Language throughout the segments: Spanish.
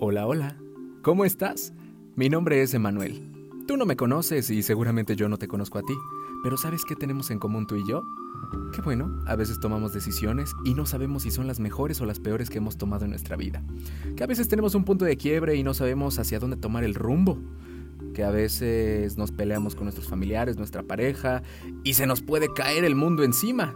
Hola, hola. ¿Cómo estás? Mi nombre es Emanuel. Tú no me conoces y seguramente yo no te conozco a ti, pero ¿sabes qué tenemos en común tú y yo? Qué bueno, a veces tomamos decisiones y no sabemos si son las mejores o las peores que hemos tomado en nuestra vida. Que a veces tenemos un punto de quiebre y no sabemos hacia dónde tomar el rumbo. Que a veces nos peleamos con nuestros familiares, nuestra pareja, y se nos puede caer el mundo encima.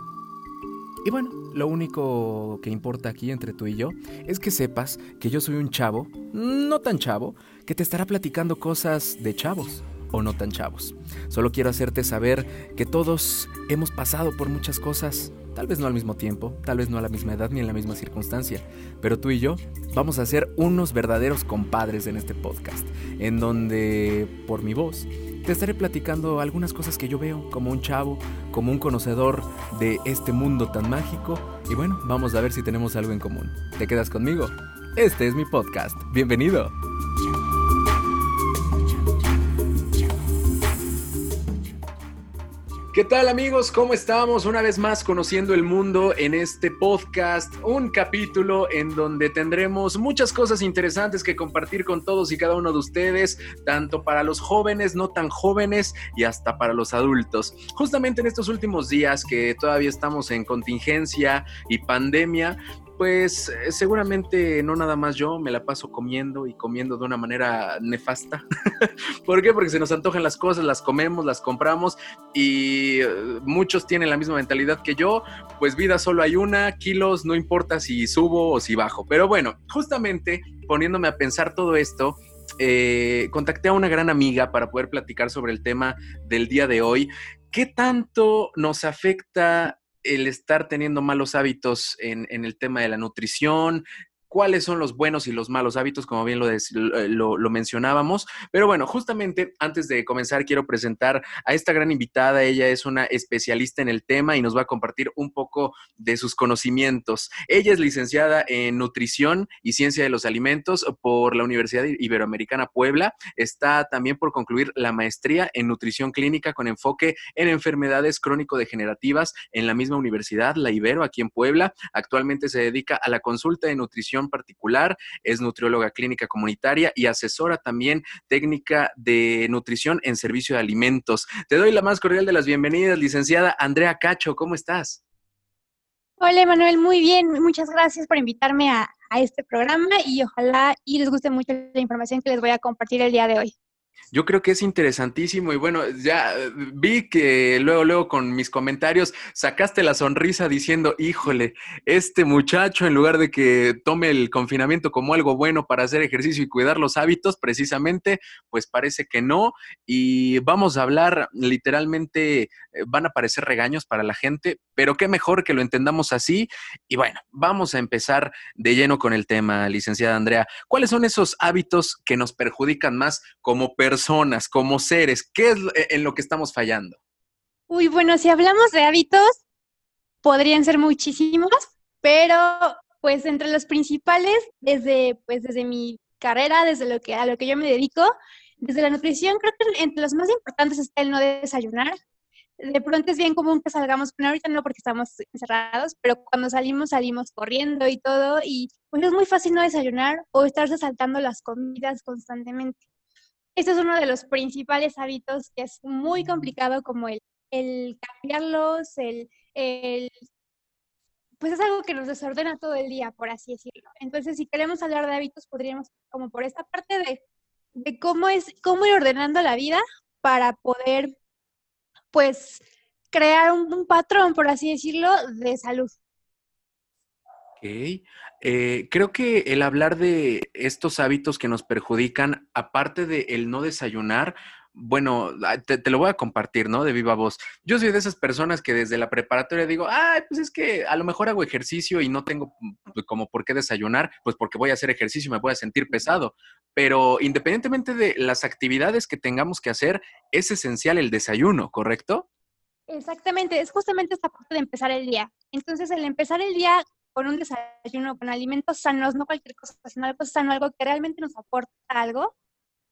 Y bueno, lo único que importa aquí entre tú y yo es que sepas que yo soy un chavo, no tan chavo, que te estará platicando cosas de chavos o no tan chavos. Solo quiero hacerte saber que todos hemos pasado por muchas cosas, tal vez no al mismo tiempo, tal vez no a la misma edad ni en la misma circunstancia, pero tú y yo vamos a ser unos verdaderos compadres en este podcast, en donde, por mi voz, te estaré platicando algunas cosas que yo veo como un chavo, como un conocedor de este mundo tan mágico, y bueno, vamos a ver si tenemos algo en común. ¿Te quedas conmigo? Este es mi podcast. Bienvenido. ¿Qué tal amigos? ¿Cómo estamos? Una vez más conociendo el mundo en este podcast, un capítulo en donde tendremos muchas cosas interesantes que compartir con todos y cada uno de ustedes, tanto para los jóvenes, no tan jóvenes y hasta para los adultos. Justamente en estos últimos días que todavía estamos en contingencia y pandemia, pues eh, seguramente no nada más yo me la paso comiendo y comiendo de una manera nefasta. ¿Por qué? Porque se nos antojan las cosas, las comemos, las compramos y eh, muchos tienen la misma mentalidad que yo, pues vida solo hay una, kilos, no importa si subo o si bajo. Pero bueno, justamente poniéndome a pensar todo esto, eh, contacté a una gran amiga para poder platicar sobre el tema del día de hoy. ¿Qué tanto nos afecta el estar teniendo malos hábitos en, en, el tema de la nutrición, cuáles son los buenos y los malos hábitos, como bien lo, lo, lo, mencionábamos. Pero bueno, justamente antes de comenzar, quiero presentar a esta gran invitada. Ella es una especialista en el tema y nos va a compartir un poco de sus conocimientos. Ella es licenciada en nutrición y ciencia de los alimentos por la Universidad Iberoamericana Puebla. Está también por concluir la maestría en nutrición clínica con enfoque en enfermedades crónico-degenerativas en la misma universidad, la Ibero, aquí en Puebla. Actualmente se dedica a la consulta de nutrición particular, es nutrióloga clínica comunitaria y asesora también técnica de nutrición en servicio de alimentos. Te doy la más cordial de las bienvenidas, licenciada Andrea Cacho, ¿cómo estás? Hola, Manuel, muy bien. Muchas gracias por invitarme a, a este programa y ojalá y les guste mucho la información que les voy a compartir el día de hoy. Yo creo que es interesantísimo y bueno, ya eh, vi que luego, luego con mis comentarios sacaste la sonrisa diciendo, híjole, este muchacho en lugar de que tome el confinamiento como algo bueno para hacer ejercicio y cuidar los hábitos, precisamente, pues parece que no. Y vamos a hablar literalmente, eh, van a parecer regaños para la gente, pero qué mejor que lo entendamos así. Y bueno, vamos a empezar de lleno con el tema, licenciada Andrea. ¿Cuáles son esos hábitos que nos perjudican más como personas, como seres? ¿Qué es eh, en lo que estamos fallando? Uy, bueno, si hablamos de hábitos, podrían ser muchísimos, pero pues entre los principales, desde, pues, desde mi carrera, desde lo que, a lo que yo me dedico, desde la nutrición, creo que entre los más importantes está el no desayunar. De pronto es bien común que salgamos, bueno, ahorita no porque estamos encerrados, pero cuando salimos, salimos corriendo y todo, y pues es muy fácil no desayunar o estarse saltando las comidas constantemente. Este es uno de los principales hábitos que es muy complicado como el, el cambiarlos, el, el, pues es algo que nos desordena todo el día, por así decirlo. Entonces, si queremos hablar de hábitos, podríamos como por esta parte de, cómo es, cómo ir ordenando la vida para poder, pues, crear un patrón, por así decirlo, de salud. Eh, creo que el hablar de estos hábitos que nos perjudican, aparte de el no desayunar, bueno, te, te, lo voy a compartir, ¿no? De viva voz. Yo soy de esas personas que desde la preparatoria digo, ay, pues es que a lo mejor hago ejercicio y no tengo como por qué desayunar, pues porque voy a hacer ejercicio y me voy a sentir pesado. Pero independientemente de las actividades que tengamos que hacer, es esencial el desayuno, ¿correcto? Exactamente, es justamente esta parte de empezar el día. Entonces, el empezar el día con un desayuno, con alimentos sanos, no cualquier cosa, sino algo sano, algo que realmente nos aporta algo,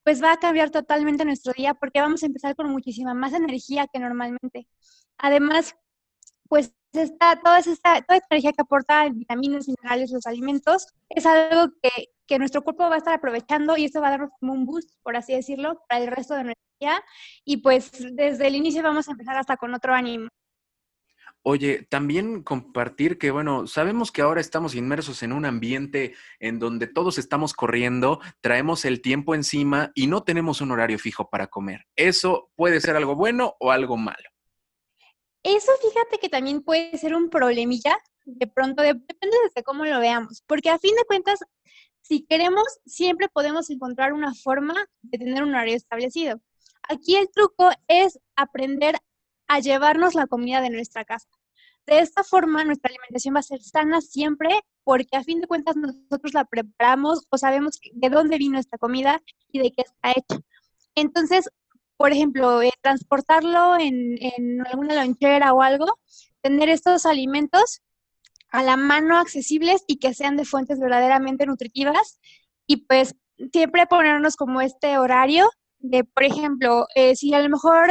pues va a cambiar totalmente nuestro día porque vamos a empezar con muchísima más energía que normalmente. Además, pues esta, toda, esta, toda esta energía que aportan vitaminas, minerales, los alimentos, es algo que, que, nuestro cuerpo va a estar aprovechando y esto va a darnos como un boost, por así decirlo, para el resto de nuestra vida. Y pues desde el inicio vamos a empezar hasta con otro ánimo. Oye, también compartir que, bueno, sabemos que ahora estamos inmersos en un ambiente en donde todos estamos corriendo, traemos el tiempo encima y no tenemos un horario fijo para comer. ¿Eso puede ser algo bueno o algo malo? Eso fíjate que también puede ser un problemilla, de pronto, depende de cómo lo veamos, porque a fin de cuentas, si queremos, siempre podemos encontrar una forma de tener un horario establecido. Aquí el truco es aprender a llevarnos la comida de nuestra casa. De esta forma, nuestra alimentación va a ser sana siempre, porque a fin de cuentas nosotros la preparamos o sabemos de dónde vino esta comida y de qué está hecha. Entonces, por ejemplo, eh, transportarlo en, alguna lonchera o algo, tener estos alimentos a la mano accesibles y que sean de fuentes verdaderamente nutritivas y pues siempre ponernos como este horario de, por ejemplo, eh, si a lo mejor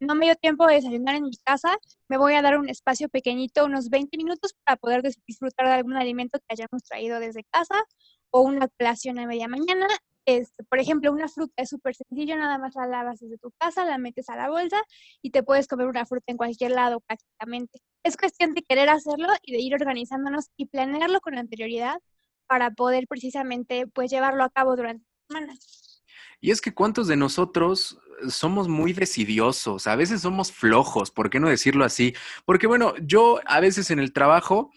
no me dio tiempo de desayunar en mi casa, me voy a dar un espacio pequeñito, unos 20 minutos, para poder disfrutar de algún alimento que hayamos traído desde casa o una colación a media mañana este, por ejemplo, una fruta es súper sencillo, nada más la lavas desde tu casa, la metes a la bolsa y te puedes comer una fruta en cualquier lado prácticamente. Es cuestión de querer hacerlo y de ir organizándonos y planearlo con anterioridad para poder precisamente pues llevarlo a cabo durante semanas. Y es que cuántos de nosotros somos muy decidiosos, a veces somos flojos, ¿por qué no decirlo así? Porque bueno, yo a veces en el trabajo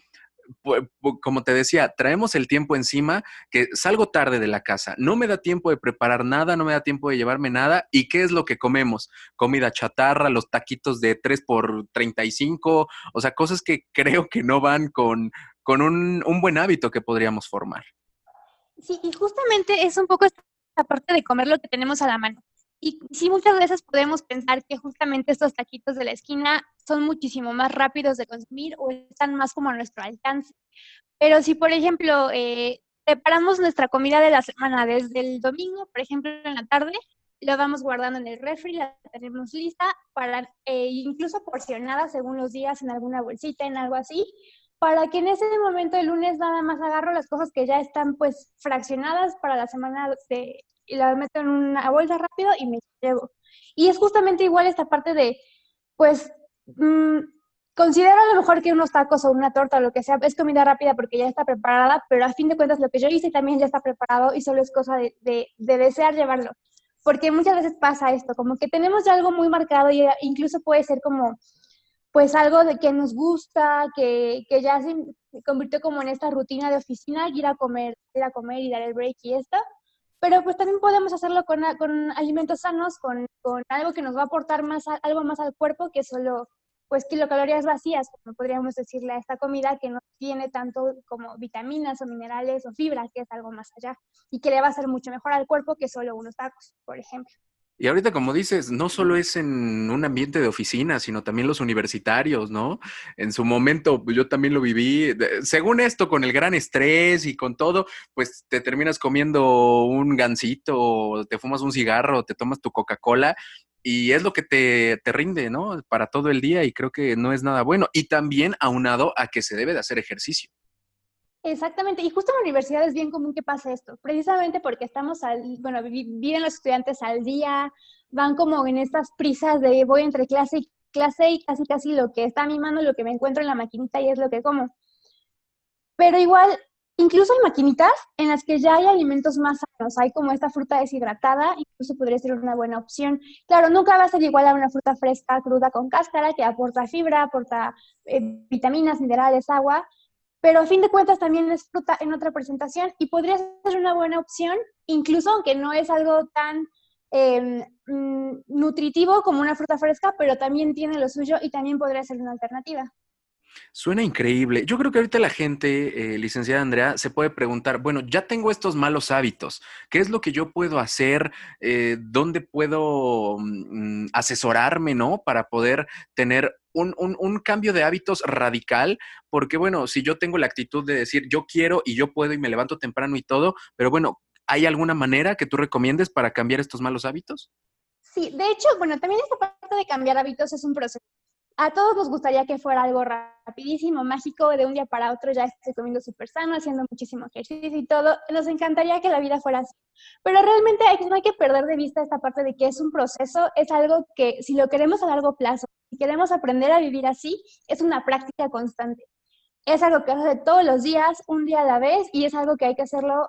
como te decía, traemos el tiempo encima que salgo tarde de la casa, no me da tiempo de preparar nada, no me da tiempo de llevarme nada. ¿Y qué es lo que comemos? Comida chatarra, los taquitos de 3 por 35, o sea, cosas que creo que no van con, con un, buen hábito que podríamos formar. Sí, y justamente es un poco parte de comer lo que tenemos a la mano. Y sí, muchas veces podemos pensar que justamente estos taquitos de la esquina son muchísimo más rápidos de consumir o están más como a nuestro alcance. Pero si, por ejemplo, eh, preparamos nuestra comida de la semana desde el domingo, por ejemplo, en la tarde, la vamos guardando en el refri, la tenemos lista para eh, incluso porcionada según los días en alguna bolsita, en algo así, para que en ese momento el lunes nada más agarro las cosas que ya están pues fraccionadas para la semana de, y la meto en una bolsa rápido y me llevo. Y es justamente igual esta parte de, pues, mmm, considero a lo mejor que unos tacos o una torta o lo que sea es comida rápida porque ya está preparada, pero a fin de cuentas lo que yo hice también ya está preparado y solo es cosa de, de, de desear llevarlo. Porque muchas veces pasa esto, como que tenemos ya algo muy marcado y incluso puede ser como, pues algo de que nos gusta, que, que ya se convirtió como en esta rutina de oficina, ir a comer, ir a comer y dar el break y esto pero pues también podemos hacerlo con, con alimentos sanos, con, con, algo que nos va a aportar más algo más al cuerpo que solo pues kilocalorías vacías, como podríamos decirle a esta comida que no tiene tanto como vitaminas o minerales o fibra, que es algo más allá, y que le va a hacer mucho mejor al cuerpo que solo unos tacos, por ejemplo. Y ahorita, como dices, no solo es en un ambiente de oficina, sino también los universitarios, ¿no? En su momento, yo también lo viví. Según esto, con el gran estrés y con todo, pues te terminas comiendo un gansito, te fumas un cigarro, te tomas tu Coca-Cola y es lo que te, te, rinde, ¿no? Para todo el día y creo que no es nada bueno. Y también aunado a que se debe de hacer ejercicio. Exactamente, y justo en la universidad es bien común que pase esto, precisamente porque estamos al, bueno, viven los estudiantes al día, van como en estas prisas de voy entre clase y clase y casi casi lo que está a mi mano, lo que me encuentro en la maquinita y es lo que como. Pero igual, incluso hay maquinitas en las que ya hay alimentos más sanos, hay como esta fruta deshidratada, incluso podría ser una buena opción. Claro, nunca va a ser igual a una fruta fresca, cruda con cáscara, que aporta fibra, aporta eh, vitaminas, minerales, agua, pero a fin de cuentas también es fruta en otra presentación y podría ser una buena opción, incluso aunque no es algo tan mm, nutritivo como una fruta fresca, pero también tiene lo suyo y también podría ser una alternativa. Suena increíble. Yo creo que ahorita la gente, eh, licenciada Andrea, se puede preguntar, bueno, ya tengo estos malos hábitos, ¿qué es lo que yo puedo hacer? Eh, ¿Dónde puedo mm, asesorarme, no? Para poder tener un, un, cambio de hábitos radical, porque bueno, si yo tengo la actitud de decir yo quiero y yo puedo y me levanto temprano y todo, pero bueno, ¿hay alguna manera que tú recomiendes para cambiar estos malos hábitos? Sí, de hecho, bueno, también esta parte de cambiar hábitos es un proceso a todos nos gustaría que fuera algo rapidísimo, mágico, de un día para otro ya esté comiendo súper sano, haciendo muchísimo ejercicio y todo. Nos encantaría que la vida fuera así. Pero realmente hay, no hay que perder de vista esta parte de que es un proceso, es algo que si lo queremos a largo plazo, si queremos aprender a vivir así, es una práctica constante. Es algo que hace todos los días, un día a la vez, y es algo que hay que hacerlo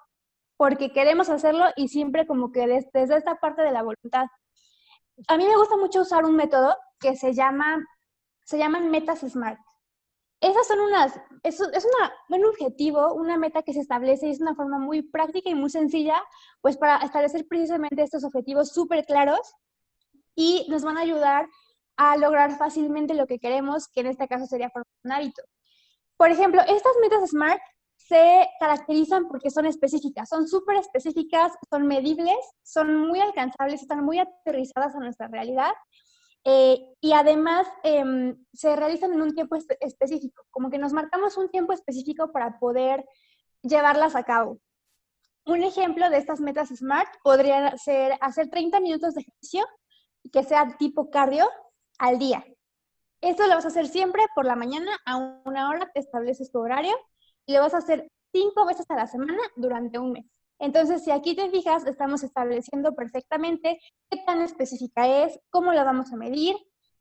porque queremos hacerlo y siempre como que desde esta parte de la voluntad. A mí me gusta mucho usar un método que se llama se llaman metas SMART. Esas son unas, es, es una, un objetivo, una meta que se establece y es una forma muy práctica y muy sencilla, pues para establecer precisamente estos objetivos súper claros y nos van a ayudar a lograr fácilmente lo que queremos, que en este caso sería formar un hábito. Por ejemplo, estas metas SMART se caracterizan porque son específicas, son súper específicas, son medibles, son muy alcanzables, están muy aterrizadas a nuestra realidad eh, y además em, se realizan en un tiempo específico, como que nos marcamos un tiempo específico para poder llevarlas a cabo. Un ejemplo de estas metas SMART podría ser hacer 30 minutos de ejercicio que sea tipo cardio al día. Esto lo vas a hacer siempre por la mañana a una hora, te estableces tu horario y lo vas a hacer cinco veces a la semana durante un mes. Entonces, si aquí te fijas, estamos estableciendo perfectamente qué tan específica es, cómo la vamos a medir,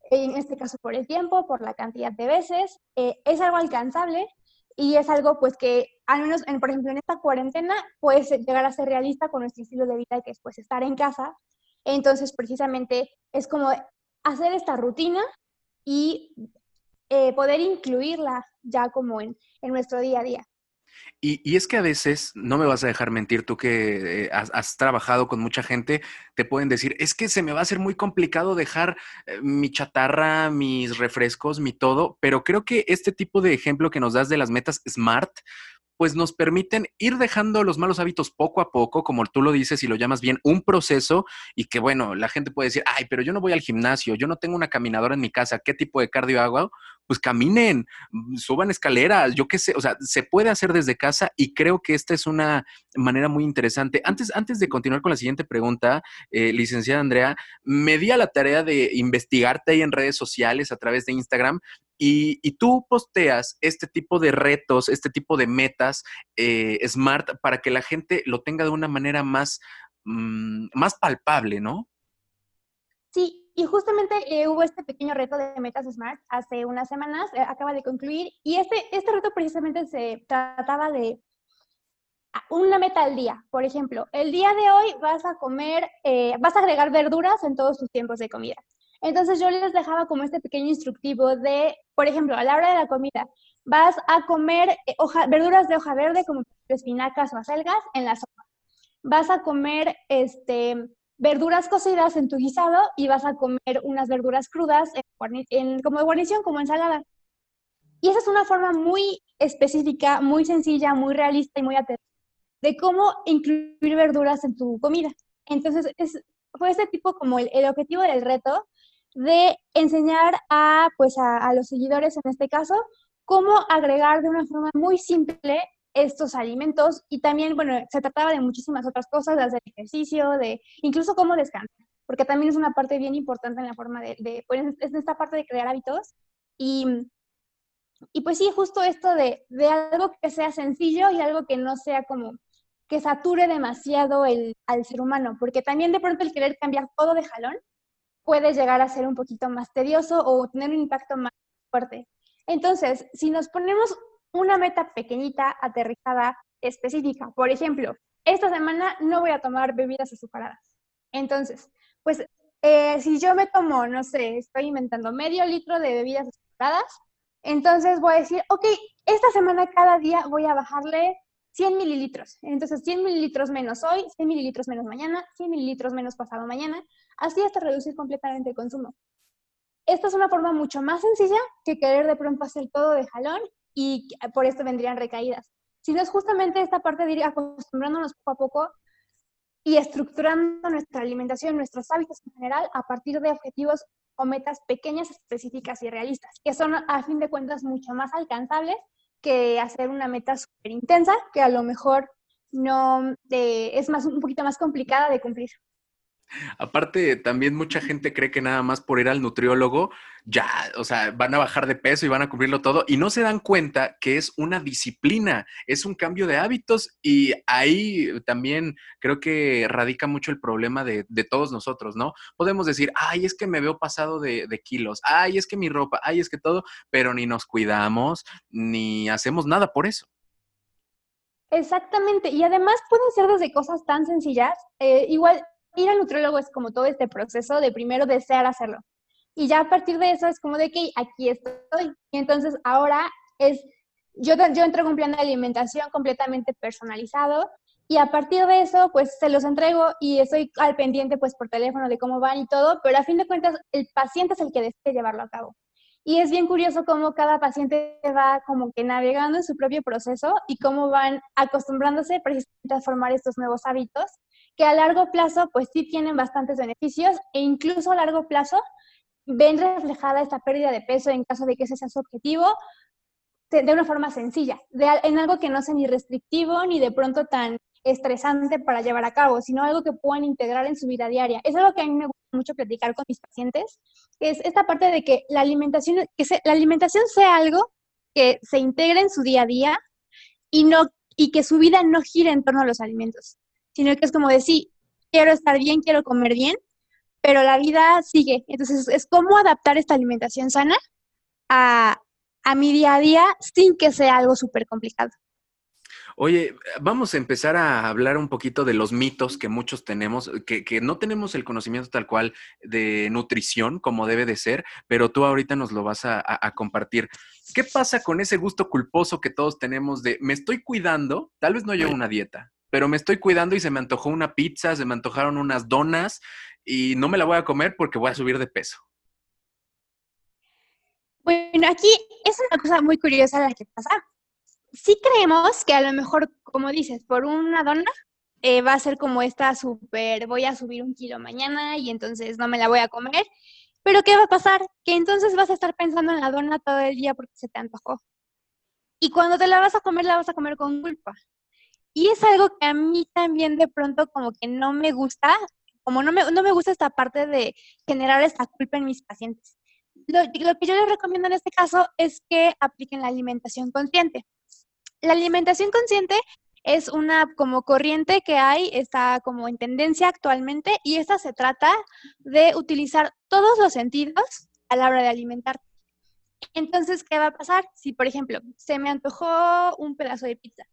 en este caso por el tiempo, por la cantidad de veces. Eh, es algo alcanzable y es algo pues que al menos, en, por ejemplo, en esta cuarentena puede llegar a ser realista con nuestro estilo de vida que es pues estar en casa. Entonces, precisamente es como hacer esta rutina y eh, poder incluirla ya como en, en nuestro día a día. Y, es que a veces, no me vas a dejar mentir, tú que eh, has, trabajado con mucha gente, te pueden decir, es que se me va a hacer muy complicado dejar eh, mi chatarra, mis refrescos, mi todo, pero creo que este tipo de ejemplo que nos das de las metas SMART, pues nos permiten ir dejando los malos hábitos poco a poco, como tú lo dices y lo llamas bien, un proceso y que bueno, la gente puede decir, ay, pero yo no voy al gimnasio, yo no tengo una caminadora en mi casa, ¿qué tipo de cardio hago? Pues caminen, mm, suban escaleras, yo qué sé, o sea, se puede hacer desde casa y creo que esta es una manera muy interesante. Antes, antes de continuar con la siguiente pregunta, eh, licenciada Andrea, me di a la tarea de investigarte ahí en redes sociales a través de Instagram y, tú posteas este tipo de retos, este tipo de metas eh, smart para que la gente lo tenga de una manera más, mm, más palpable, ¿no? Sí, y justamente eh, hubo este pequeño reto de metas smart hace unas semanas, eh, acaba de concluir, y este, este reto precisamente se trataba de una meta al día. Por ejemplo, el día de hoy vas a comer, vas a agregar verduras en todos tus tiempos de comida. Entonces yo les dejaba como este pequeño instructivo de, por ejemplo, a la hora de la comida, vas a comer eh, verduras de hoja verde como espinacas o acelgas en la sopa. Vas a comer este, verduras cocidas en tu guisado y vas a comer unas verduras crudas en, como guarnición, como ensalada. Y esa es una forma muy específica, muy sencilla, muy realista y muy atenta de cómo incluir verduras en tu comida. Entonces, es, fue ese tipo como el, objetivo del reto, de enseñar a, pues a, los seguidores en este caso, cómo agregar de una forma muy simple estos alimentos y también, bueno, se trataba de muchísimas otras cosas, las del ejercicio, de incluso cómo descansar, porque también es una parte bien importante en la forma de, de pues, es esta parte de crear hábitos y, y pues sí, justo esto de, de, algo que sea sencillo y algo que no sea como que sature demasiado el, al ser humano, porque también de pronto el querer cambiar todo de jalón puede llegar a ser un poquito más tedioso o tener un impacto más fuerte. Entonces, si nos ponemos una meta pequeñita, aterrizada, específica, por ejemplo, esta semana no voy a tomar bebidas azucaradas. Entonces, pues eh, si yo me tomo, no sé, estoy inventando medio litro de bebidas azucaradas, entonces voy a decir, ok, esta semana cada día voy a bajarle 100 mililitros. Entonces, 100 mililitros menos hoy, 100 mililitros menos mañana, 100 mililitros menos pasado mañana, así hasta reducir completamente el consumo. Esta es una forma mucho más sencilla que querer de pronto hacer todo de jalón y por esto vendrían recaídas. Si no es justamente esta parte de ir acostumbrándonos poco a poco y estructurando nuestra alimentación, nuestros hábitos en general, a partir de objetivos o metas pequeñas, específicas y realistas, que son a fin de cuentas mucho más alcanzables que hacer una meta súper intensa, que a lo mejor no eh, es más un poquito más complicada de cumplir. Aparte, también mucha gente cree que nada más por ir al nutriólogo, ya, o sea, van a bajar de peso y van a cubrirlo todo y no se dan cuenta que es una disciplina, es un cambio de hábitos y ahí también creo que radica mucho el problema de, todos nosotros, ¿no? Podemos decir, ay, es que me veo pasado de, de kilos, ay, es que mi ropa, ay, es que todo, pero ni nos cuidamos, ni hacemos nada por eso. Exactamente, y además pueden ser desde cosas tan sencillas. Eh, igual, ir al nutriólogo es como todo este proceso de primero desear hacerlo. Y ya a partir de eso es como de que aquí estoy. Y entonces ahora es, yo, yo entrego un plan de alimentación completamente personalizado y a partir de eso pues se los entrego y estoy al pendiente pues por teléfono de cómo van y todo, pero a fin de cuentas el paciente es el que decide llevarlo a cabo. Y es bien curioso cómo cada paciente va como que navegando en su propio proceso y cómo van acostumbrándose precisamente a formar estos nuevos hábitos que a largo plazo pues sí tienen bastantes beneficios e incluso a largo plazo ven reflejada esta pérdida de peso en caso de que ese sea su objetivo de una forma sencilla, de, en algo que no sea ni restrictivo ni de pronto tan estresante para llevar a cabo, sino algo que puedan integrar en su vida diaria. Es algo que a mí me gusta mucho platicar con mis pacientes, que es esta parte de que la alimentación, que la alimentación sea algo que se integre en su día a día y, no, y que su vida no gire en torno a los alimentos, sino que es como decir, quiero estar bien, quiero comer bien, pero la vida sigue. Entonces, es cómo adaptar esta alimentación sana a, a mi día a día sin que sea algo súper complicado. Oye, vamos a empezar a hablar un poquito de los mitos que muchos tenemos, que, no tenemos el conocimiento tal cual de nutrición como debe de ser, pero tú ahorita nos lo vas a, compartir. ¿Qué pasa con ese gusto culposo que todos tenemos de me estoy cuidando? Tal vez no llevo una dieta, pero me estoy cuidando y se me antojó una pizza, se me antojaron unas donas y no me la voy a comer porque voy a subir de peso. Bueno, aquí es una cosa muy curiosa la que pasa sí creemos que a lo mejor, como dices, por una dona eh, va a ser como esta súper, voy a subir un kilo mañana y entonces no me la voy a comer. Pero ¿qué va a pasar? Que entonces vas a estar pensando en la dona todo el día porque se te antojó. Y cuando te la vas a comer, la vas a comer con culpa. Y es algo que a mí también de pronto como que no me gusta, como no me, no me gusta esta parte de generar esta culpa en mis pacientes. Lo, que yo les recomiendo en este caso es que apliquen la alimentación consciente. La alimentación consciente es una como corriente que hay, está como en tendencia actualmente y esta se trata de utilizar todos los sentidos a la hora de alimentar. Entonces, ¿qué va a pasar? Si, por ejemplo, se me antojó un pedazo de pizza,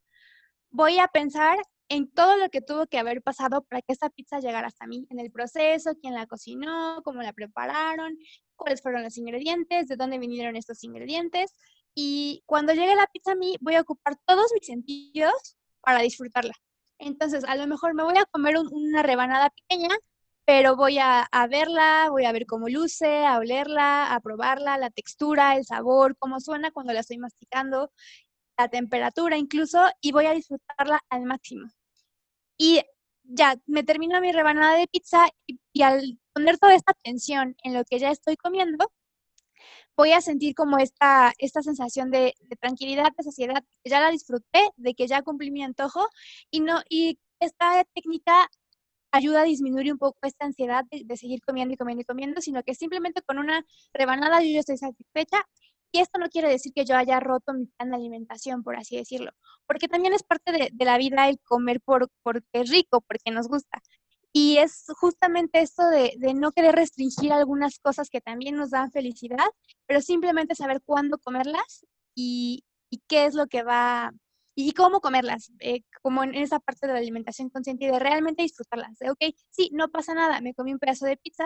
voy a pensar en todo lo que tuvo que haber pasado para que esta pizza llegara hasta mí, en el proceso, quién la cocinó, cómo la prepararon, cuáles fueron los ingredientes, de dónde vinieron estos ingredientes. Y cuando llegue la pizza a mí, voy a ocupar todos mis sentidos para disfrutarla. Entonces, a lo mejor me voy a comer una rebanada pequeña, pero voy a, a, verla, voy a ver cómo luce, a olerla, a probarla, la textura, el sabor, cómo suena cuando la estoy masticando, la temperatura incluso, y voy a disfrutarla al máximo. Y ya, me termino mi rebanada de pizza y, y al poner toda esta atención en lo que ya estoy comiendo, voy a sentir como esta, esta sensación de, tranquilidad, de saciedad, que ya la disfruté, de que ya cumplí mi antojo y, no, y esta técnica ayuda a disminuir un poco esta ansiedad de, seguir comiendo y comiendo y comiendo, sino que simplemente con una rebanada yo ya estoy satisfecha. Y esto no quiere decir que yo haya roto mi plan de alimentación, por así decirlo, porque también es parte de, de la vida el comer por, porque es rico, porque nos gusta. Y es justamente esto de, no querer restringir algunas cosas que también nos dan felicidad, pero simplemente saber cuándo comerlas y, qué es lo que va, y cómo comerlas, eh, como en esa parte de la alimentación consciente y de realmente disfrutarlas. De, ok, sí, no pasa nada, me comí un pedazo de pizza,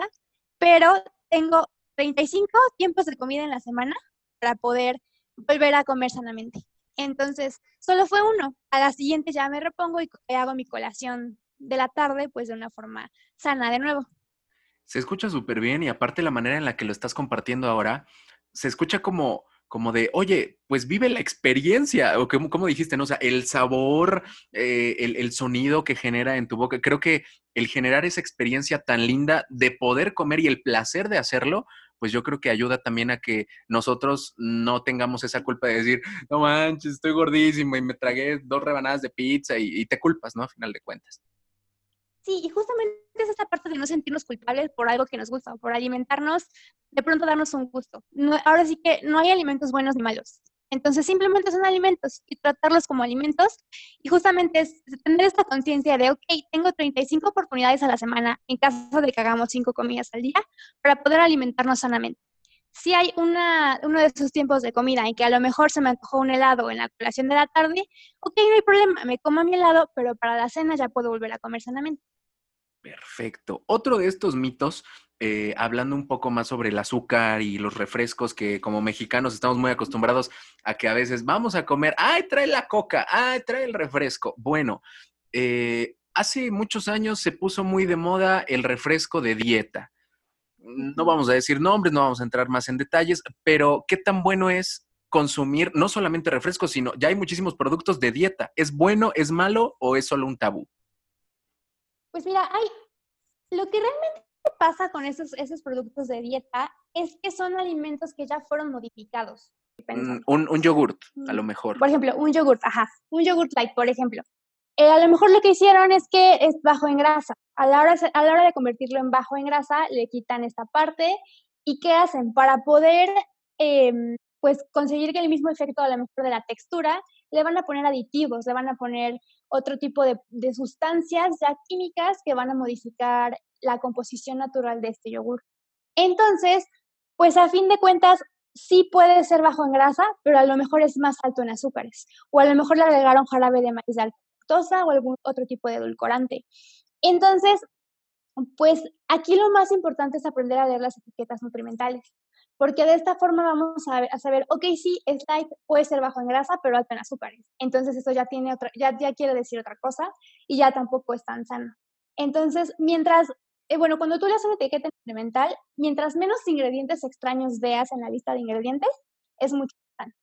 pero tengo 35 tiempos de comida en la semana para poder volver a comer sanamente. Entonces, solo fue uno. A la siguiente ya me repongo y hago mi colación de la tarde, pues de una forma sana de nuevo. Se escucha súper bien y aparte la manera en la que lo estás compartiendo ahora, se escucha como, como de, oye, pues vive la experiencia, o como, como dijiste, ¿no? O sea, el sabor, eh, el, el, sonido que genera en tu boca. Creo que el generar esa experiencia tan linda de poder comer y el placer de hacerlo, pues yo creo que ayuda también a que nosotros no tengamos esa culpa de decir, no manches, estoy gordísimo y me tragué dos rebanadas de pizza y, te culpas, ¿no? A final de cuentas. Sí, y justamente es esta parte de no sentirnos culpables por algo que nos gusta, por alimentarnos, de pronto darnos un gusto. ahora sí que no hay alimentos buenos ni malos. Entonces simplemente son alimentos y tratarlos como alimentos y justamente es tener esta conciencia de, ok, tengo 35 oportunidades a la semana en caso de que hagamos 5 comidas al día para poder alimentarnos sanamente. Si hay una, uno de esos tiempos de comida en que a lo mejor se me antojó un helado en la colación de la tarde, ok, no hay problema, me como mi helado, pero para la cena ya puedo volver a comer sanamente. Perfecto. Otro de estos mitos, eh, hablando un poco más sobre el azúcar y los refrescos, que como mexicanos estamos muy acostumbrados a que a veces vamos a comer, ay, trae la coca, ay, trae el refresco. Bueno, eh, hace muchos años se puso muy de moda el refresco de dieta. No vamos a decir nombres, no vamos a entrar más en detalles, pero ¿qué tan bueno es consumir no solamente refrescos, sino ya hay muchísimos productos de dieta? ¿Es bueno, es malo o es solo un tabú? Pues mira, hay, lo que realmente pasa con esos, esos productos de dieta es que son alimentos que ya fueron modificados. Mm, un, un yogurt, a lo mm, mejor. Por ejemplo, un yogurt, ajá, un yogurt light, por ejemplo. Eh, a lo mejor lo que hicieron es que es bajo en grasa. A la, hora, a la hora de convertirlo en bajo en grasa, le quitan esta parte. ¿Y qué hacen? Para poder em, pues conseguir el mismo efecto a lo mejor de la textura, le van a poner aditivos, le van a poner otro tipo de, sustancias ya químicas que van a modificar la composición natural de este yogur. Entonces, pues a fin de cuentas, sí puede ser bajo en grasa, pero a lo mejor es más alto en azúcares. O a lo mejor le agregaron jarabe de maíz de alta o algún otro tipo de edulcorante. Entonces, pues aquí lo más importante es aprender a leer las etiquetas nutrimentales porque de esta forma vamos a, saber, ok, sí, es light, puede ser bajo en grasa, pero alto en azúcares. Entonces eso ya tiene otra, ya, ya quiere decir otra cosa y ya tampoco es tan sano. Entonces, mientras, eh, bueno, cuando tú leas una etiqueta nutrimental, mientras menos ingredientes extraños veas en la lista de ingredientes, es mucho más sano.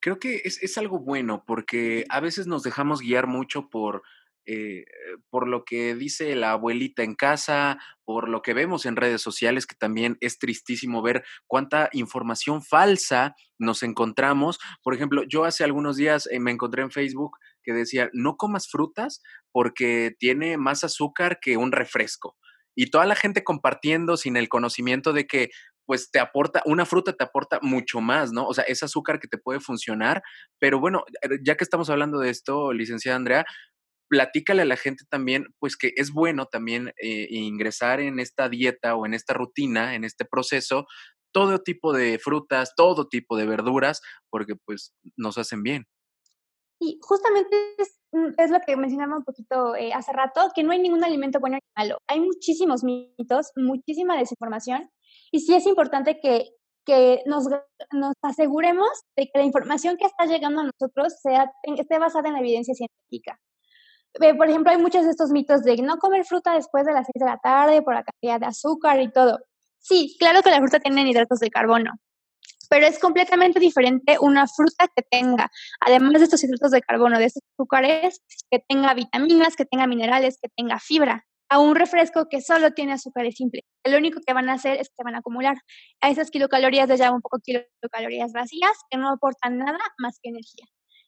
Creo que es, es algo bueno porque a veces nos dejamos guiar mucho por eh, por lo que dice la abuelita en casa, por lo que vemos en redes sociales, que también es tristísimo ver cuánta información falsa nos encontramos. Por ejemplo, yo hace algunos días eh, me encontré en Facebook que decía, no comas frutas porque tiene más azúcar que un refresco. Y toda la gente compartiendo sin el conocimiento de que pues te aporta, una fruta te aporta mucho más, ¿no? O sea, es azúcar que te puede funcionar, pero bueno, ya que estamos hablando de esto, licenciada Andrea, platícale a la gente también, pues que es bueno también eh, ingresar en esta dieta o en esta rutina, en este proceso, todo tipo de frutas, todo tipo de verduras, porque pues nos hacen bien. Y justamente es, mm, lo que mencionaba un poquito eh, hace rato, que no hay ningún alimento bueno ni malo. Hay muchísimos mitos, muchísima desinformación, y sí es importante que, que nos, nos aseguremos de que la información que está llegando a nosotros sea, esté basada en la evidencia científica por ejemplo, hay muchos de estos mitos de no comer fruta después de las 6 de la tarde por la cantidad de azúcar y todo. Sí, claro que la fruta tiene hidratos de carbono, pero es completamente diferente una fruta que tenga, además de estos hidratos de carbono, de estos azúcares, que tenga vitaminas, que tenga minerales, que tenga fibra, a un refresco que solo tiene azúcares simples. Lo único que van a hacer es que van a acumular a esas kilocalorías de llamo un poco kilocalorías vacías que no aportan nada más que energía.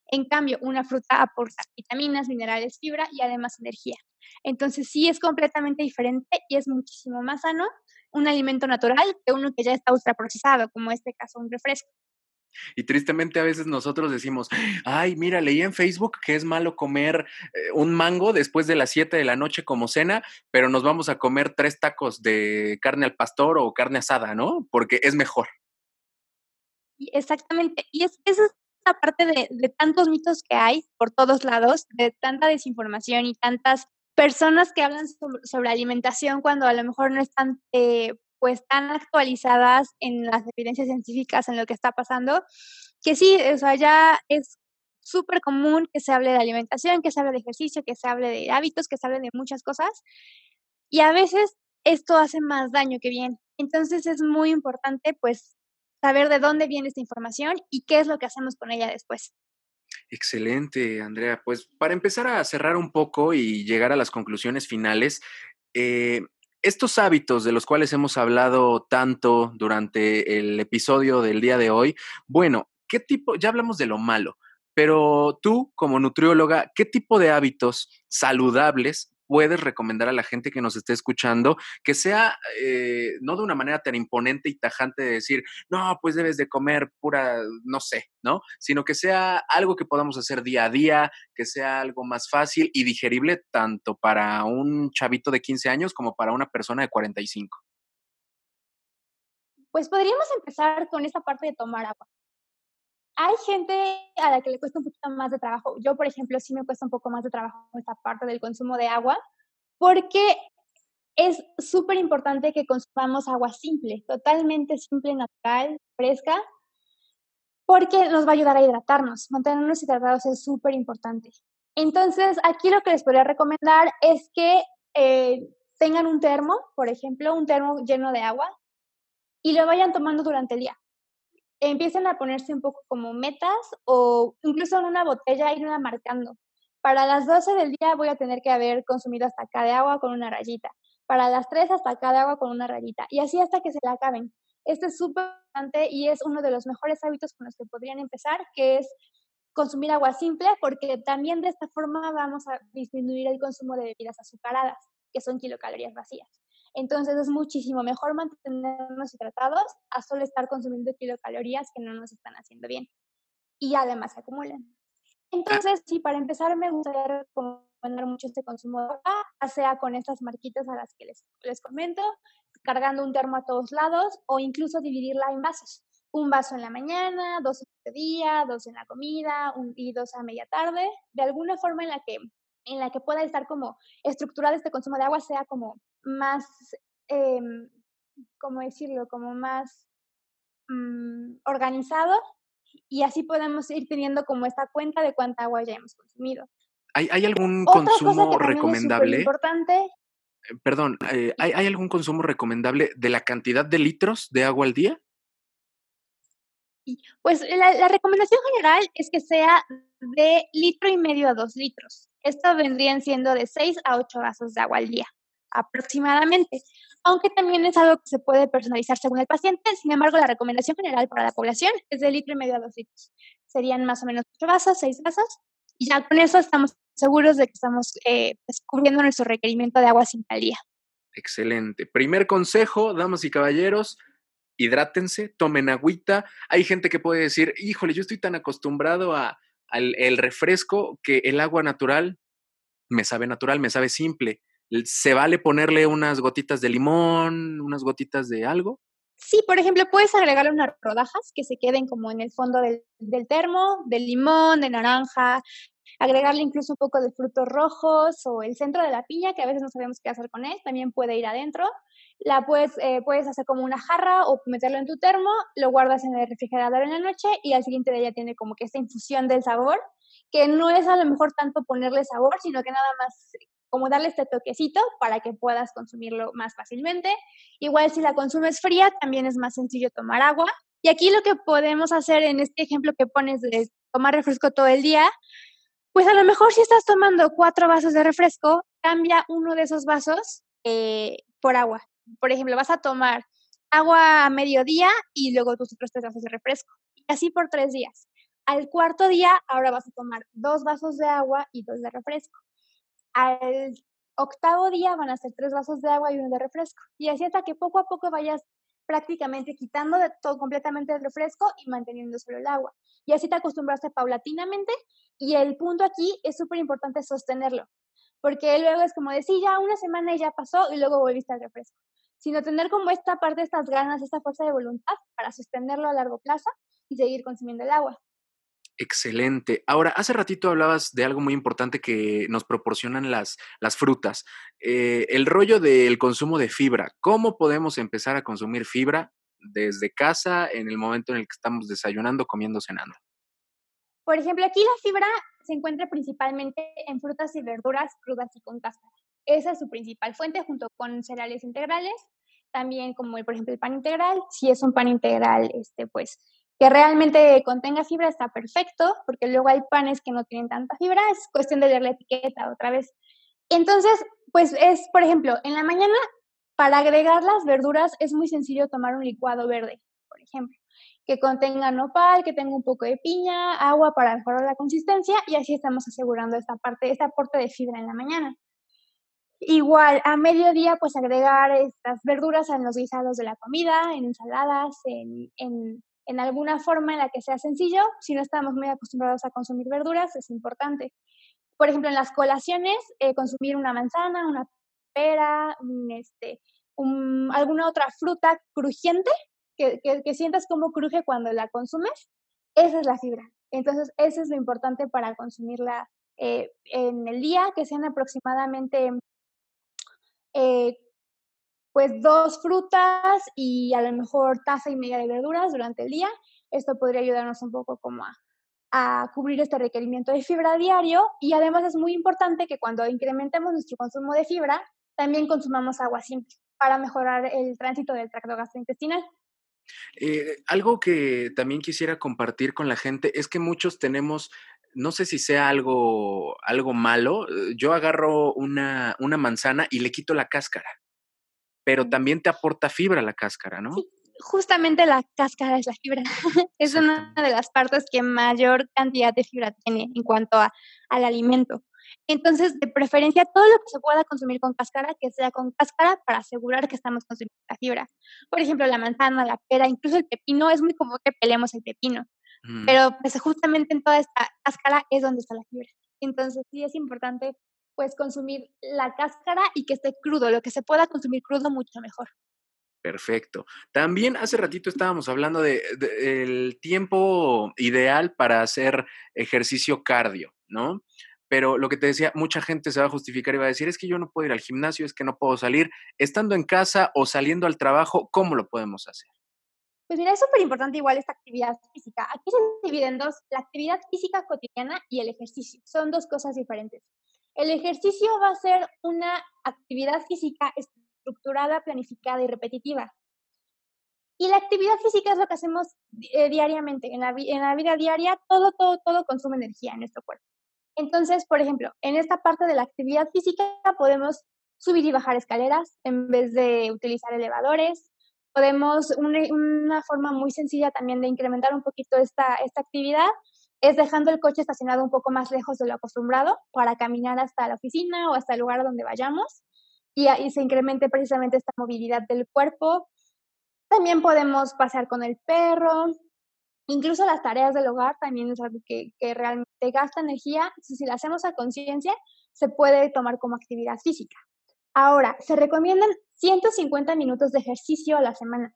En cambio, una fruta aporta vitaminas, minerales, fibra y además energía. Entonces sí es completamente diferente y es muchísimo más sano un alimento natural que uno que ya está ultraprocesado, como en este caso un refresco. Y tristemente a veces nosotros decimos, ay, mira, leí en Facebook que es malo comer eh, un mango después de las 7 de la noche como cena, pero nos vamos a comer tres tacos de carne al pastor o carne asada, ¿no? Porque es mejor. Exactamente. Y es, eso es aparte de, de tantos mitos que hay por todos lados, de tanta desinformación y tantas personas que hablan sobre, alimentación cuando a lo mejor no están eh, pues tan actualizadas en las evidencias científicas en lo que está pasando, que sí, o sea, ya es súper común que se hable de alimentación, que se hable de ejercicio, que se hable de hábitos, que se hable de muchas cosas. Y a veces esto hace más daño que bien. Entonces es muy importante pues saber de dónde viene esta información y qué es lo que hacemos con ella después. Excelente, Andrea. Pues para empezar a cerrar un poco y llegar a las conclusiones finales, eh, estos hábitos de los cuales hemos hablado tanto durante el episodio del día de hoy, bueno, ¿qué tipo? Ya hablamos de lo malo, pero tú como nutrióloga, ¿qué tipo de hábitos saludables puedes recomendar a la gente que nos esté escuchando que sea eh, no de una manera tan imponente y tajante de decir, no, pues debes de comer pura, no sé, ¿no? Sino que sea algo que podamos hacer día a día, que sea algo más fácil y digerible tanto para un chavito de 15 años como para una persona de 45. Pues podríamos empezar con esta parte de tomar agua. Hay gente a la que le cuesta un poquito más de trabajo. Yo, por ejemplo, sí me cuesta un poco más de trabajo esta parte del consumo de agua, porque es súper importante que consumamos agua simple, totalmente simple, natural, fresca, porque nos va a ayudar a hidratarnos. Mantenernos hidratados es súper importante. Entonces, aquí lo que les podría recomendar es que eh, tengan un termo, por ejemplo, un termo lleno de agua, y lo vayan tomando durante el día. Empiecen a ponerse un poco como metas o incluso en una botella irla marcando. Para las 12 del día voy a tener que haber consumido hasta acá de agua con una rayita. Para las 3 hasta acá de agua con una rayita. Y así hasta que se la acaben. Este es súper importante y es uno de los mejores hábitos con los que podrían empezar, que es consumir agua simple, porque también de esta forma vamos a disminuir el consumo de bebidas azucaradas, que son kilocalorías vacías. Entonces es muchísimo mejor mantenernos hidratados a solo estar consumiendo kilocalorías que no nos están haciendo bien y además se acumulan. Entonces, sí, para empezar me gustaría recomendar mucho este consumo de agua, sea con estas marquitas a las que les, les comento, cargando un termo a todos lados o incluso dividirla en vasos. Un vaso en la mañana, dos en el día, dos en la comida un, y dos a media tarde, de alguna forma en la que en la que pueda estar como estructurado este consumo de agua sea como más, eh, ¿cómo decirlo? Como más mm, organizado y así podemos ir teniendo como esta cuenta de cuánta agua ya hemos consumido. ¿Hay, hay algún consumo recomendable? importante. Eh, perdón, eh, ¿hay, ¿hay algún consumo recomendable de la cantidad de litros de agua al día? Pues la, la, recomendación general es que sea de litro y medio a dos litros. Esto vendrían siendo de 6 a 8 vasos de agua al día, aproximadamente, aunque también es algo que se puede personalizar según el paciente. Sin embargo, la recomendación general para la población es de litro y medio a 2 litros. Serían más o menos 8 vasos, 6 vasos, y ya con eso estamos seguros de que estamos eh, cubriendo nuestro requerimiento de agua sin al día. Excelente. Primer consejo, damas y caballeros, hidrátense, tomen agüita. Hay gente que puede decir, híjole, yo estoy tan acostumbrado a el refresco que el agua natural me sabe natural, me sabe simple. ¿Se vale ponerle unas gotitas de limón, unas gotitas de algo? Sí, por ejemplo, puedes agregarle unas rodajas que se queden como en el fondo del, del termo, de limón, de naranja, agregarle incluso un poco de frutos rojos o el centro de la piña, que a veces no sabemos qué hacer con él, también puede ir adentro. La puedes, eh, puedes hacer como una jarra o meterlo en tu termo, lo guardas en el refrigerador en la noche y al siguiente día tiene como que esta infusión del sabor, que no es a lo mejor tanto ponerle sabor, sino que nada más como darle este toquecito para que puedas consumirlo más fácilmente. Igual si la consumes fría, también es más sencillo tomar agua. Y aquí lo que podemos hacer en este ejemplo que pones de tomar refresco todo el día, pues a lo mejor si estás tomando cuatro vasos de refresco, cambia uno de esos vasos eh, por agua. Por ejemplo, vas a tomar agua a mediodía y luego tus otros tres vasos de refresco. Y así por tres días. Al cuarto día, ahora vas a tomar dos vasos de agua y dos de refresco. Al octavo día van a ser tres vasos de agua y uno de refresco. Y así hasta que poco a poco vayas prácticamente quitando todo completamente el refresco y manteniendo solo el agua. Y así te acostumbraste paulatinamente. Y el punto aquí es súper importante sostenerlo. Porque luego es como decir, ya una semana y ya pasó y luego volviste al refresco sino tener como esta parte, estas ganas, esta fuerza de voluntad para sostenerlo a largo plazo y seguir consumiendo el agua. Excelente. Ahora, hace ratito hablabas de algo muy importante que nos proporcionan las, las frutas. Eh, el rollo del consumo de fibra. ¿Cómo podemos empezar a consumir fibra desde casa en el momento en el que estamos desayunando, comiendo, cenando? Por ejemplo, aquí la fibra se encuentra principalmente en frutas y verduras crudas y con cáscara. Esa es su principal fuente junto con cereales integrales, también como por ejemplo el pan integral, si es un pan integral, este pues que realmente contenga fibra está perfecto, porque luego hay panes que no tienen tanta fibra, es cuestión de leer la etiqueta otra vez. Entonces, pues es, por ejemplo, en la mañana, para agregar las verduras es muy sencillo tomar un licuado verde, por ejemplo, que contenga nopal, que tenga un poco de piña, agua para mejorar la consistencia y así estamos asegurando esta parte, este aporte de fibra en la mañana. Igual, a mediodía, pues agregar estas verduras en los guisados de la comida, en ensaladas, en, en, en alguna forma en la que sea sencillo. Si no estamos muy acostumbrados a consumir verduras, es importante. Por ejemplo, en las colaciones, eh, consumir una manzana, una pera, este, alguna otra fruta crujiente, que, que, sientas cómo cruje cuando la consumes, esa es la fibra. Entonces, eso es lo importante para consumirla eh, en el día, que sean aproximadamente eh, pues dos frutas y a lo mejor taza y media de verduras durante el día. Esto podría ayudarnos un poco como a, cubrir este requerimiento de fibra diario y además es muy importante que cuando incrementemos nuestro consumo de fibra, también consumamos agua simple para mejorar el tránsito del tracto gastrointestinal. Eh, algo que también quisiera compartir con la gente es que muchos tenemos, no sé si sea algo, algo malo, eh, yo agarro una, una manzana y le quito la cáscara, pero también te aporta fibra la cáscara, ¿no? Sí, justamente la cáscara es la fibra. es una de las partes que mayor cantidad de fibra tiene en cuanto a, al alimento. Entonces, de preferencia, todo lo que se pueda consumir con cáscara, que sea con cáscara para asegurar que estamos consumiendo la fibra. Por ejemplo, la manzana, la pera, incluso el pepino, es muy común que pelemos el pepino. Pero pues justamente en toda esta cáscara es donde está la fibra. Entonces, sí es importante pues consumir la cáscara y que esté crudo, lo que se pueda consumir crudo mucho mejor. Perfecto. También hace ratito estábamos hablando del de, tiempo ideal para hacer ejercicio cardio, ¿no? pero lo que te decía, mucha gente se va a justificar y va a decir, es que yo no puedo ir al gimnasio, es que no puedo salir, estando en casa o saliendo al trabajo, ¿cómo lo podemos hacer? Pues mira, es súper importante igual esta actividad física. Aquí se dividen dos, la actividad física cotidiana y el ejercicio. Son dos cosas diferentes. El ejercicio va a ser una actividad física estructurada, planificada y repetitiva. Y la actividad física es lo que hacemos eh, diariamente. En la, en la vida diaria, todo, todo, todo consume energía en nuestro cuerpo. Entonces, por ejemplo, en esta parte de la actividad física podemos subir y bajar escaleras en vez de utilizar elevadores. Podemos, una, forma muy sencilla también de incrementar un poquito esta, esta actividad es dejando el coche estacionado un poco más lejos de lo acostumbrado para caminar hasta la oficina o hasta el lugar donde vayamos y ahí se incremente precisamente esta movilidad del cuerpo. También podemos pasear con el perro, Incluso las tareas del hogar también es algo que, realmente gasta energía. Si la hacemos a conciencia, se puede tomar como actividad física. Ahora, se recomiendan 150 minutos de ejercicio a la semana.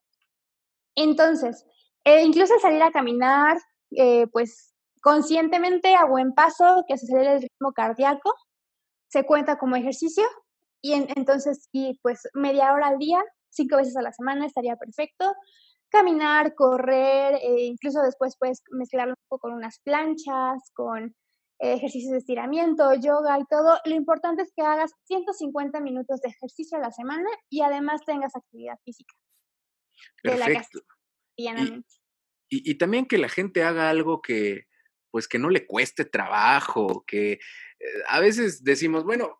Entonces, eh, incluso salir a caminar, eh, pues conscientemente a buen paso, que se acelere el ritmo cardíaco, se cuenta como ejercicio. Y entonces, y pues media hora al día, cinco veces a la semana estaría perfecto caminar, correr, e incluso después puedes mezclarlo un poco con unas planchas, con ejercicios de estiramiento, yoga y todo. Lo importante es que hagas 150 minutos de ejercicio a la semana y además tengas actividad física. Perfecto. y, y, también que la gente haga algo que, pues que no le cueste trabajo, que eh, a veces decimos, bueno,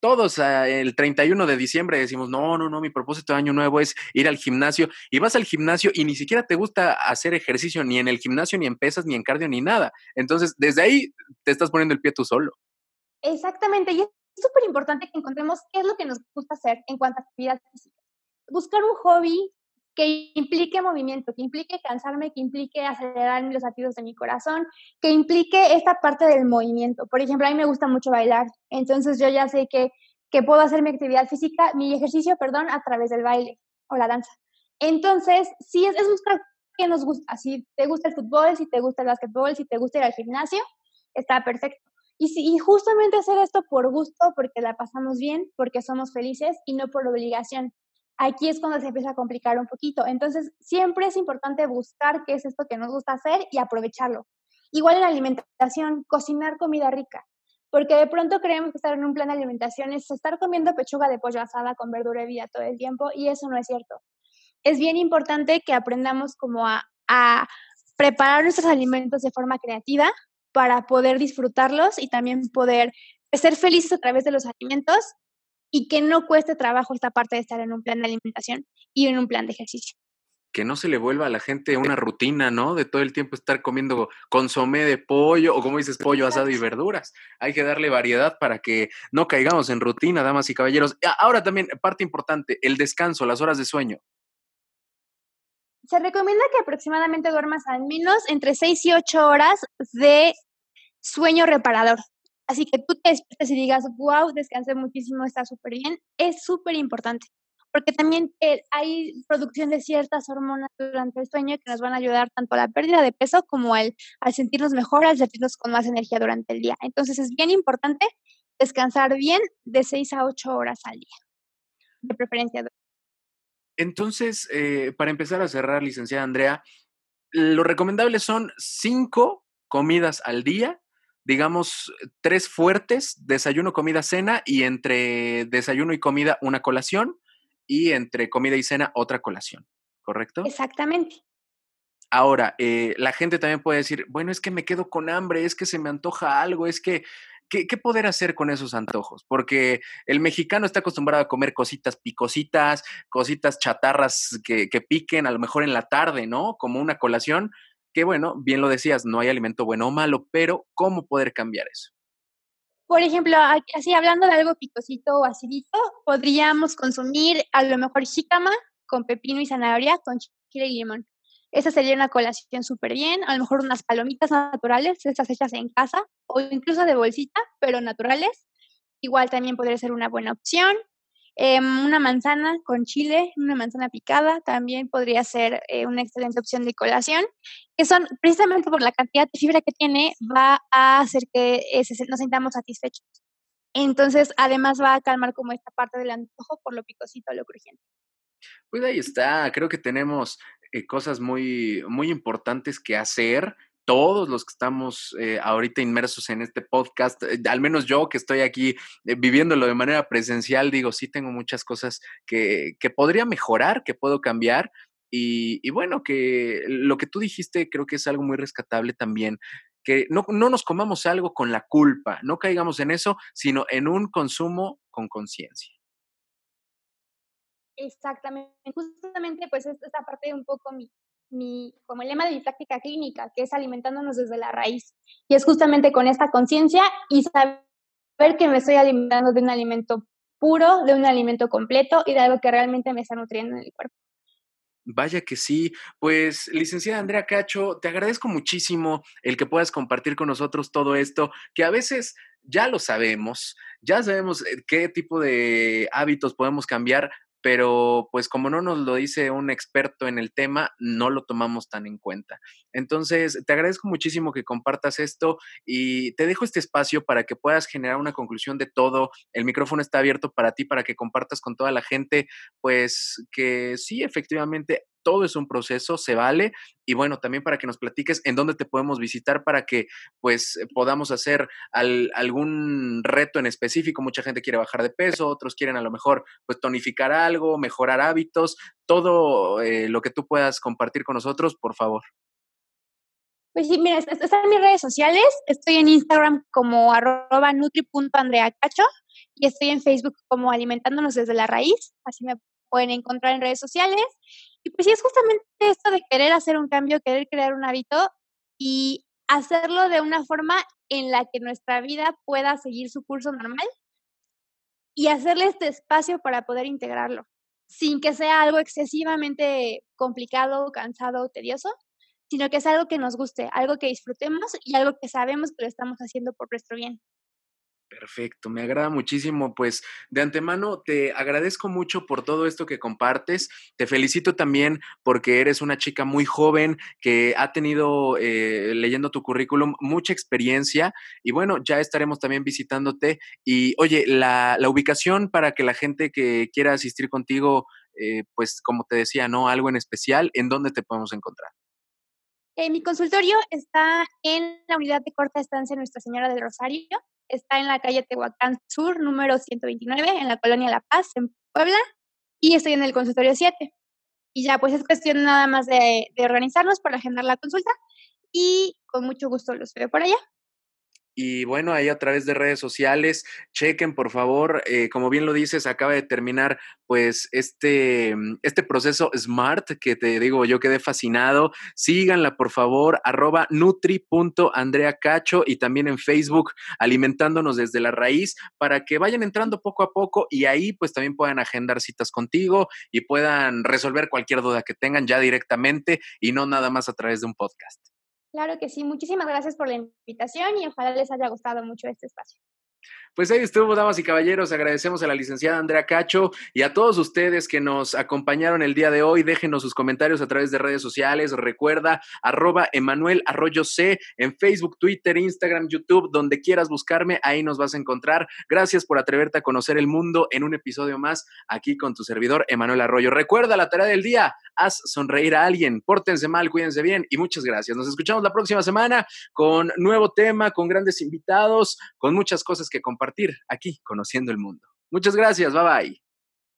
todos ah, el 31 de diciembre decimos, no, no, no, mi propósito de año nuevo es ir al gimnasio y vas al gimnasio y ni siquiera te gusta hacer ejercicio ni en el gimnasio, ni en pesas, ni en cardio, ni nada. Entonces, desde ahí te estás poniendo el pie tú solo. Exactamente, y es súper importante que encontremos qué es lo que nos gusta hacer en cuanto a actividad física. Buscar un hobby que implique movimiento, que implique cansarme, que implique acelerar los latidos de mi corazón, que implique esta parte del movimiento. Por ejemplo, a mí me gusta mucho bailar, entonces yo ya sé que, que puedo hacer mi actividad física, mi ejercicio, perdón, a través del baile o la danza. Entonces, sí, es, es buscar qué nos gusta. Si te gusta el fútbol, si te gusta el básquetbol, si te gusta ir al gimnasio, está perfecto. Y, si, y justamente hacer esto por gusto, porque la pasamos bien, porque somos felices y no por obligación aquí es cuando se empieza a complicar un poquito. Entonces, siempre es importante buscar qué es esto que nos gusta hacer y aprovecharlo. Igual en la alimentación, cocinar comida rica, porque de pronto creemos que estar en un plan de alimentación es estar comiendo pechuga de pollo asada con verdura y vida todo el tiempo y eso no es cierto. Es bien importante que aprendamos como a, a preparar nuestros alimentos de forma creativa para poder disfrutarlos y también poder ser felices a través de los alimentos y que no cueste trabajo esta parte de estar en un plan de alimentación y en un plan de ejercicio. que no se le vuelva a la gente una rutina, ¿no? De todo el tiempo estar comiendo consomé de pollo o como dices, pollo asado y verduras. Hay que darle variedad para que no caigamos en rutina, damas y caballeros. Ahora también, parte importante, el descanso, las horas de sueño. Se recomienda que aproximadamente duermas al menos entre 6 y 8 horas de sueño reparador. Así que tú te despiertes y digas, wow, descansé muchísimo, está súper bien. Es súper importante porque también eh, hay producción de ciertas hormonas durante el sueño que nos van a ayudar tanto a la pérdida de peso como al, al sentirnos mejor, al sentirnos con más energía durante el día. Entonces es bien importante descansar bien de 6 a 8 horas al día, de preferencia. Entonces, eh, para empezar a cerrar, licenciada Andrea, lo recomendable son cinco comidas al día, digamos, tres fuertes, desayuno, comida, cena, y entre desayuno y comida una colación, y entre comida y cena otra colación, ¿correcto? Exactamente. Ahora, eh, la gente también puede decir, bueno, es que me quedo con hambre, es que se me antoja algo, es que, ¿qué, poder hacer con esos antojos? Porque el mexicano está acostumbrado a comer cositas picositas, cositas chatarras que, que piquen, a lo mejor en la tarde, ¿no? Como una colación, que bueno, bien lo decías, no hay alimento bueno o malo, pero ¿cómo poder cambiar eso? Por ejemplo, así hablando de algo picosito o acidito, podríamos consumir a lo mejor jícama con pepino y zanahoria con chile y limón. Esa sería una colación súper bien. A lo mejor unas palomitas naturales, estas hechas en casa o incluso de bolsita, pero naturales. Igual también podría ser una buena opción. Em, una manzana con chile, una manzana picada, también podría ser eh, una excelente opción de colación, que son precisamente por la cantidad de fibra que tiene, va a hacer que eh, nos sintamos satisfechos. Entonces, además va a calmar como esta parte del antojo por lo picosito, lo crujiente. Pues ahí está, creo que tenemos eh, cosas muy, muy importantes que hacer todos los que estamos eh, ahorita inmersos en este podcast, eh, al menos yo que estoy aquí eh, viviéndolo de manera presencial, digo, sí tengo muchas cosas que, que podría mejorar, que puedo cambiar. Y, bueno, que lo que tú dijiste creo que es algo muy rescatable también, que no, no nos comamos algo con la culpa, no caigamos en eso, sino en un consumo con conciencia. Exactamente, justamente pues esta parte un poco mi, mi, como el lema de mi práctica clínica, que es alimentándonos desde la raíz. Y es justamente con esta conciencia y saber que me estoy alimentando de un alimento puro, de un alimento completo y de algo que realmente me está nutriendo en el cuerpo. Vaya que sí. Pues, licenciada Andrea Cacho, te agradezco muchísimo el que puedas compartir con nosotros todo esto, que a veces ya lo sabemos, ya sabemos eh, qué tipo de hábitos podemos cambiar, pero pues como no nos lo dice un experto en el tema, no lo tomamos tan en cuenta. Entonces, te agradezco muchísimo que compartas esto y te dejo este espacio para que puedas generar una conclusión de todo. El micrófono está abierto para ti, para que compartas con toda la gente, pues que sí, efectivamente todo es un proceso, se vale. Y bueno, también para que nos platiques en dónde te podemos visitar para que pues podamos hacer algún reto en específico. Mucha gente quiere bajar de peso, otros quieren a lo mejor pues tonificar algo, mejorar hábitos, todo eh, lo que tú puedas compartir con nosotros, por favor. Pues sí, mira, están mis redes sociales. Estoy en Instagram como arroba nutri.andreacacho y estoy en Facebook como alimentándonos desde la raíz. Así me pueden encontrar en redes sociales. Y pues sí, es justamente esto de querer hacer un cambio, querer crear un hábito y hacerlo de una forma en la que nuestra vida pueda seguir su curso normal y hacerle este espacio para poder integrarlo, sin que sea algo excesivamente complicado, cansado tedioso, sino que es algo que nos guste, algo que disfrutemos y algo que sabemos que lo estamos haciendo por nuestro bien. Perfecto, me agrada muchísimo. Pues de antemano te agradezco mucho por todo esto que compartes. Te felicito también porque eres una chica muy joven que ha tenido, eh, leyendo tu currículum, mucha experiencia. Y bueno, ya estaremos también visitándote. Y oye, la, ubicación para que la gente que quiera asistir contigo, eh, pues como te decía, ¿no? Algo en especial, ¿en dónde te podemos encontrar? Eh, mi consultorio está en la unidad de corta estancia Nuestra Señora del Rosario está en la calle Tehuacán Sur, número 129, en la colonia La Paz, en Puebla, y estoy en el consultorio 7. Y ya, pues es cuestión nada más de, de organizarnos para agendar la consulta y con mucho gusto los veo por allá. Y bueno, ahí a través de redes sociales, chequen por favor, eh, como bien lo dices, acaba de terminar pues este, mm, este proceso SMART que te digo, yo quedé fascinado. Síganla por favor, arroba nutri.andreacacho y también en Facebook, alimentándonos desde la raíz, para que vayan entrando poco a poco y ahí pues también puedan agendar citas contigo y puedan resolver cualquier duda que tengan ya directamente y no nada más a través de un podcast. Claro que sí, muchísimas gracias por la invitación y ojalá les haya gustado mucho este espacio. Pues ahí estuvo, damas y caballeros. Agradecemos a la licenciada Andrea Cacho y a todos ustedes que nos acompañaron el día de hoy. Déjenos sus comentarios a través de redes sociales. Recuerda, arroba Emanuel Arroyo C en Facebook, Twitter, Instagram, YouTube, donde quieras buscarme, ahí nos vas a encontrar. Gracias por atreverte a conocer el mundo en un episodio más aquí con tu servidor, Emanuel Arroyo. Recuerda la tarea del día, haz sonreír a alguien, pórtense mal, cuídense bien y muchas gracias. Nos escuchamos la próxima semana con nuevo tema, con grandes invitados, con muchas cosas que compartir aquí, conociendo el mundo. Muchas gracias, bye bye.